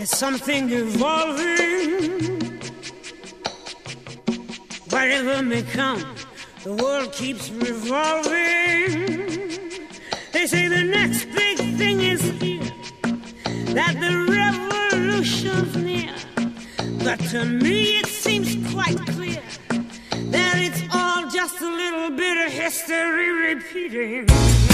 There's something evolving. Whatever may come, the world keeps revolving. They say the next big thing is here. That the but to me it seems quite clear that it's all just a little bit of history repeating.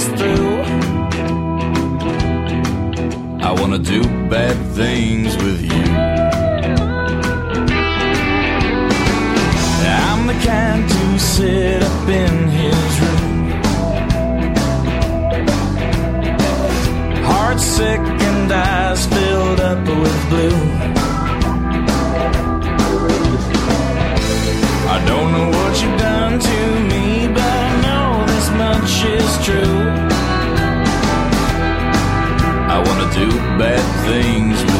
is through. I wanna do bad things with you. I'm the kind to sit up in his room. Heart sick and eyes filled up with blue. I don't know what you've done to me, but as much as true. I wanna do bad things.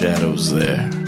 shadows there.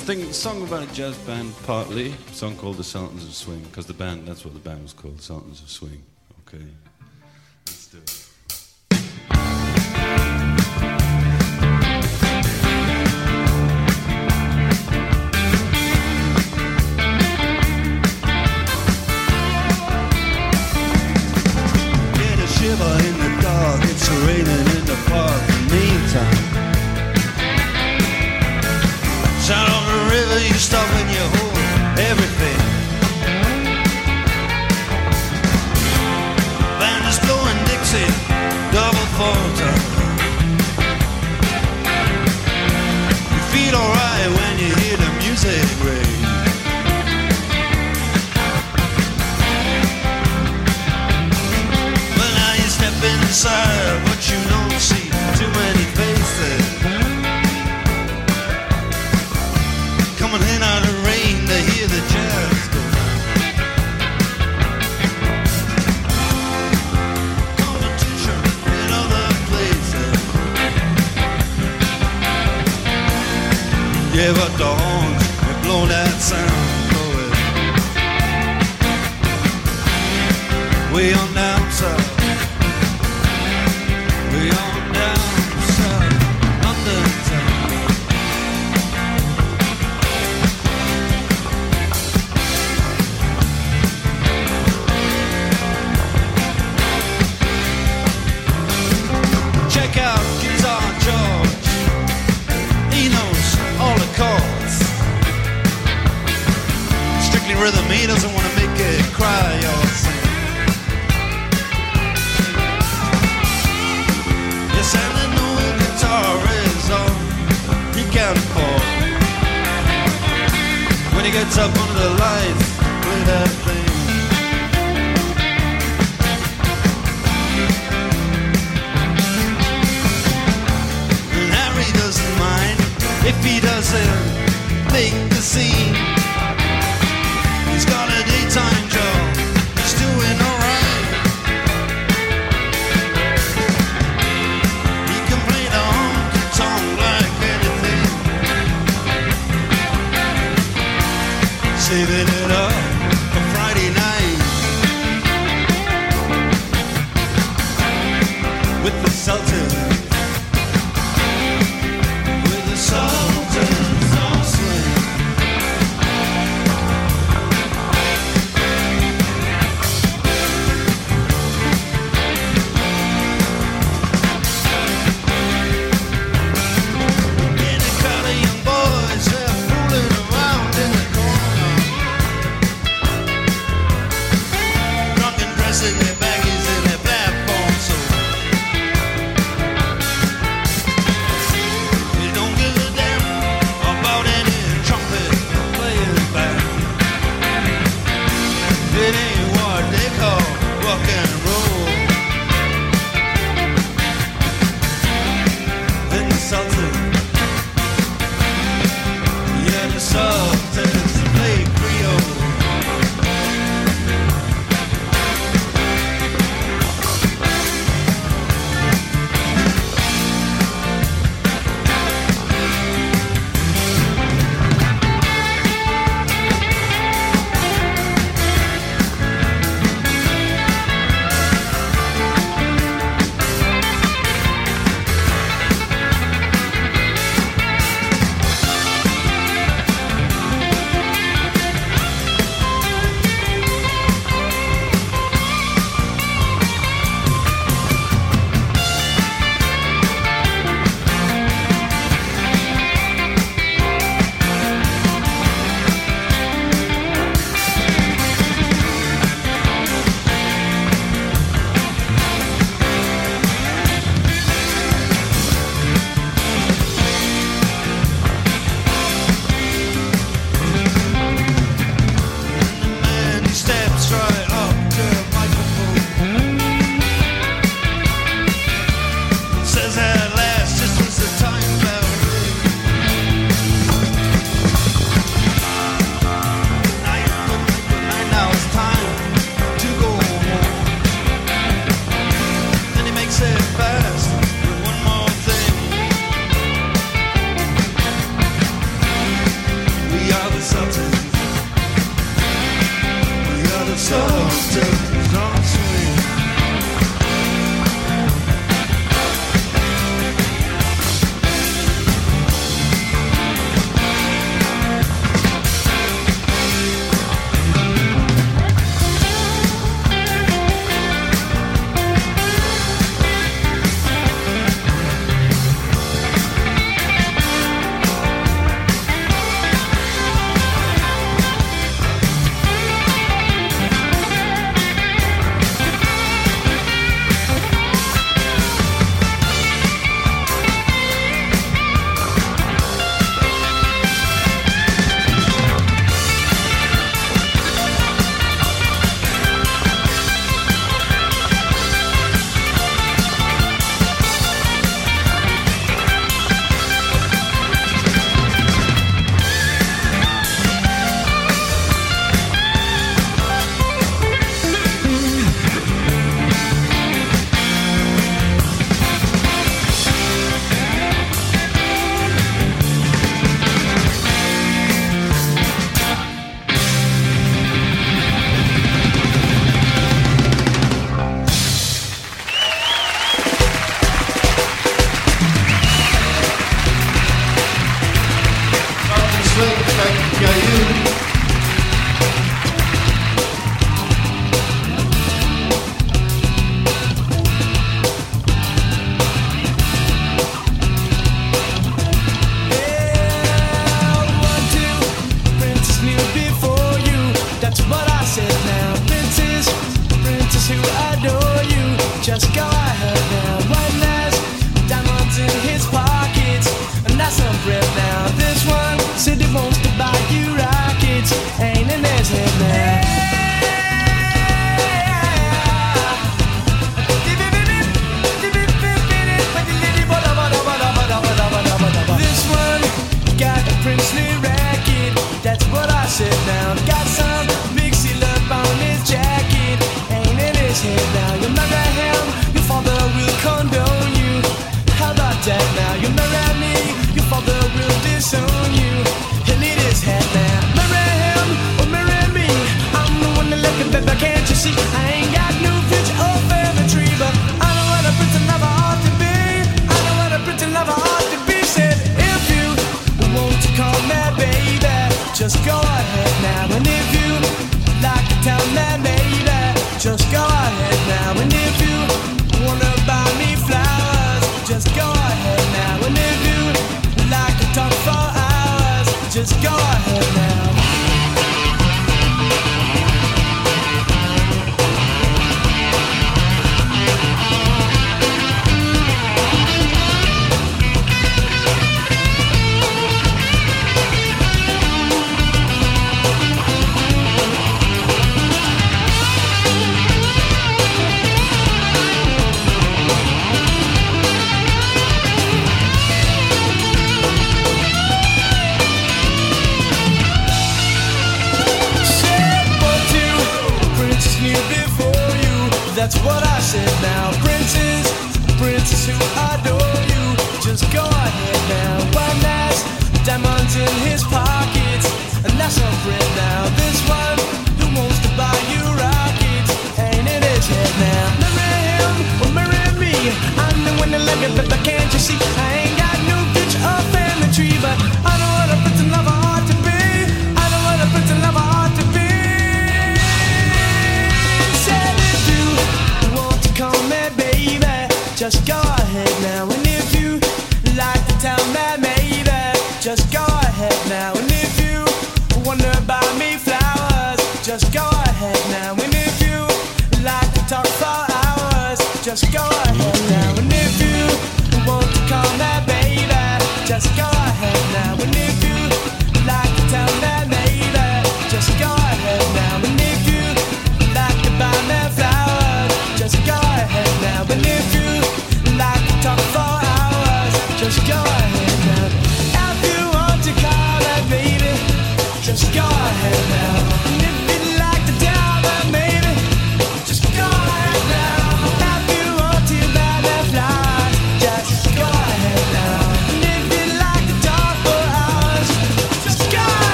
thing, song about a jazz band, partly. song called The Sultans of Swing, because the band, that's what the band was called, Sultans of Swing. Okay.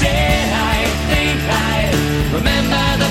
said I think I remember the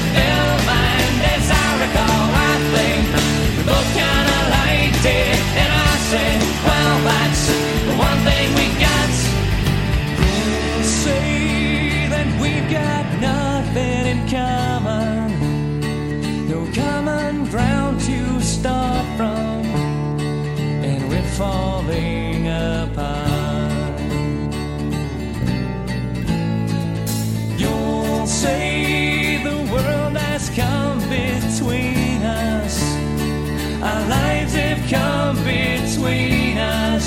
between us.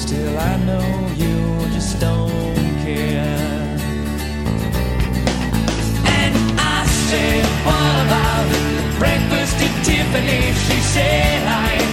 Still, I know you just don't care. And I said, What about breakfast at Tiffany? She said, I.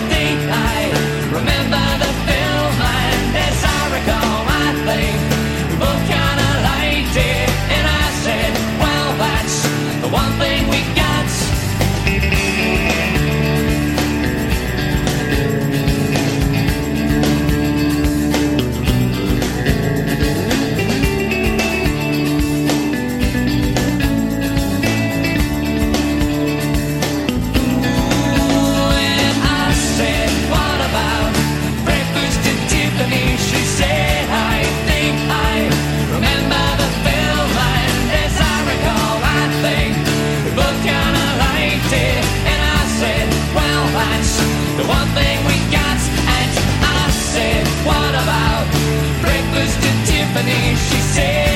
company, she said.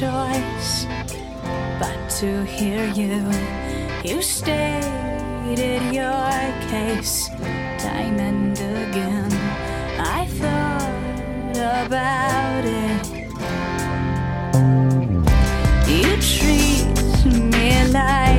choice but to hear you. You stated your case time and again. I thought about it. You treat me like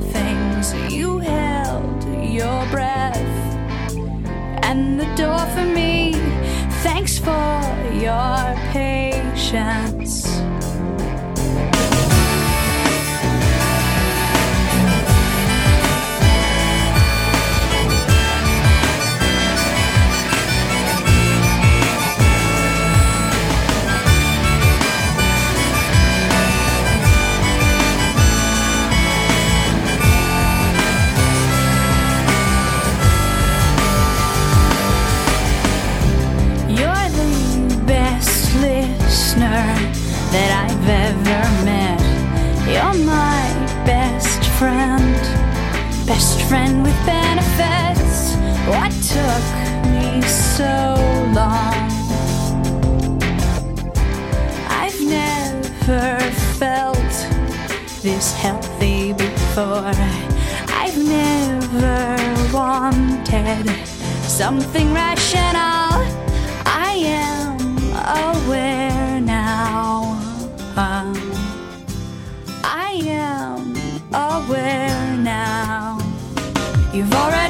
things. You held your breath and the door for me. Thanks for your patience. friend with benefits. What took me so long? I've never felt this healthy before. I've never wanted something rational. I am aware. You've already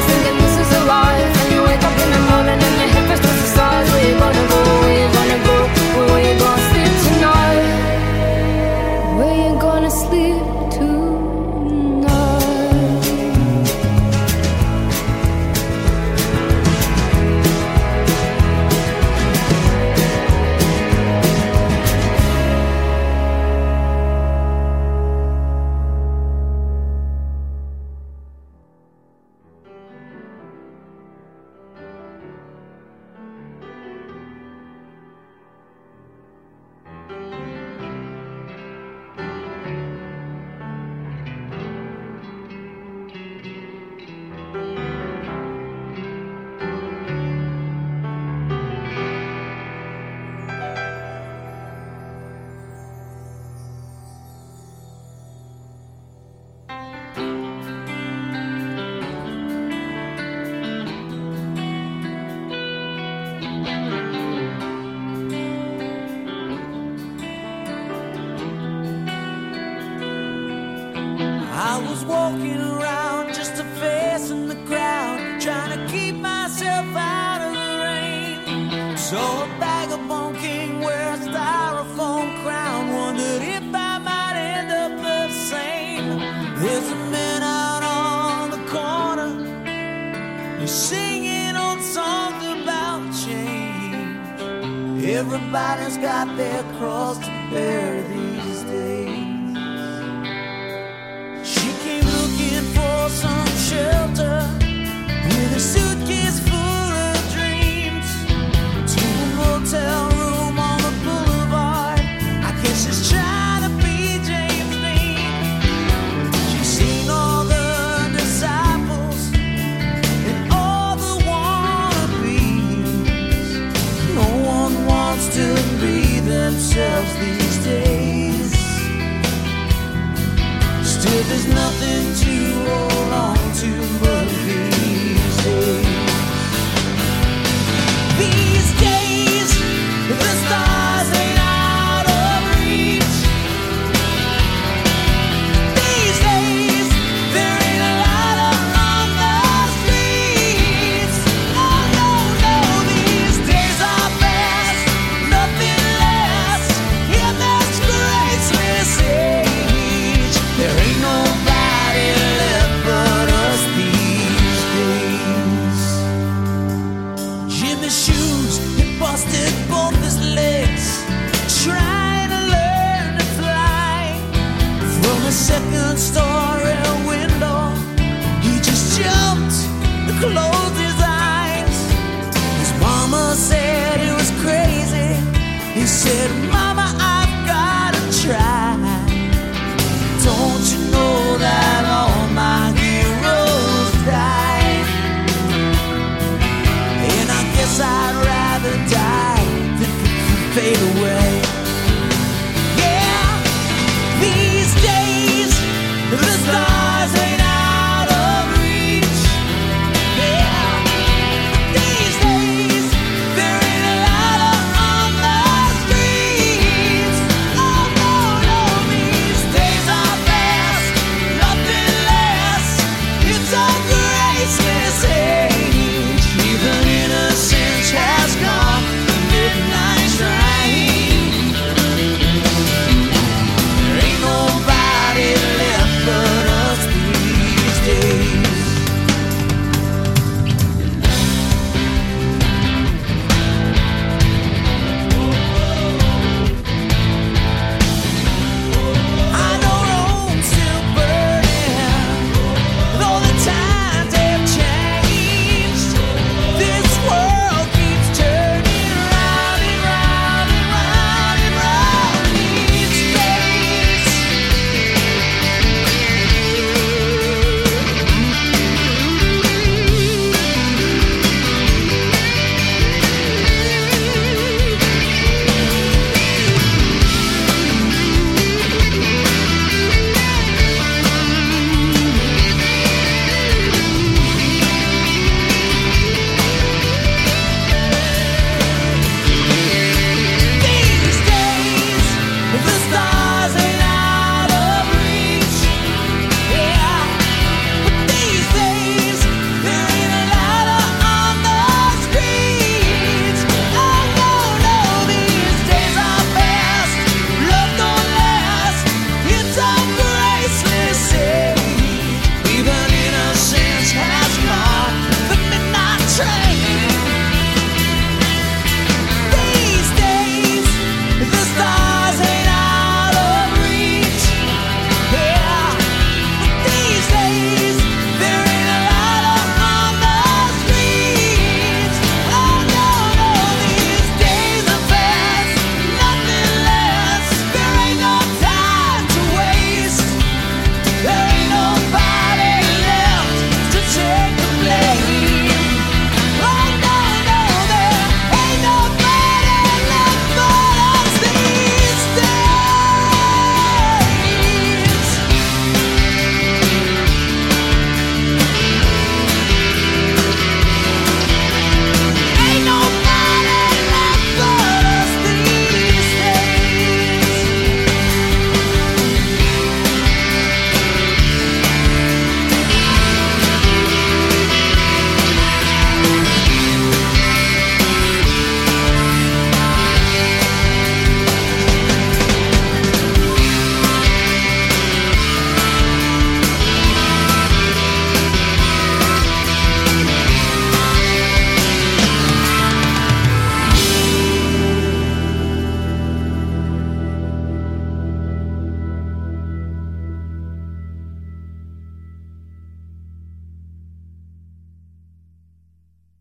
gonna go